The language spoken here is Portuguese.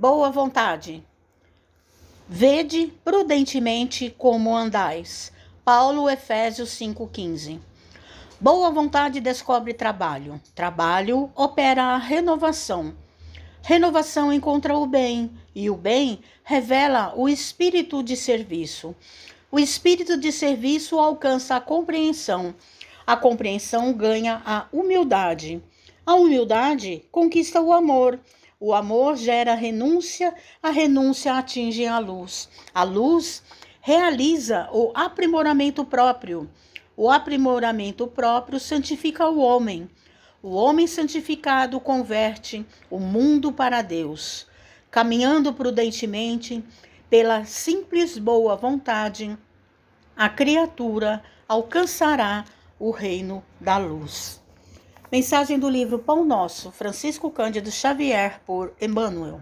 boa vontade. Vede prudentemente como andais. Paulo, Efésios 5,15. Boa vontade descobre trabalho. Trabalho opera a renovação. Renovação encontra o bem, e o bem revela o espírito de serviço. O espírito de serviço alcança a compreensão. A compreensão ganha a humildade. A humildade conquista o amor. O amor gera renúncia, a renúncia atinge a luz. A luz realiza o aprimoramento próprio. O aprimoramento próprio santifica o homem. O homem santificado converte o mundo para Deus. Caminhando prudentemente, pela simples boa vontade, a criatura alcançará o reino da luz. Mensagem do livro Pão Nosso, Francisco Cândido Xavier, por Emmanuel.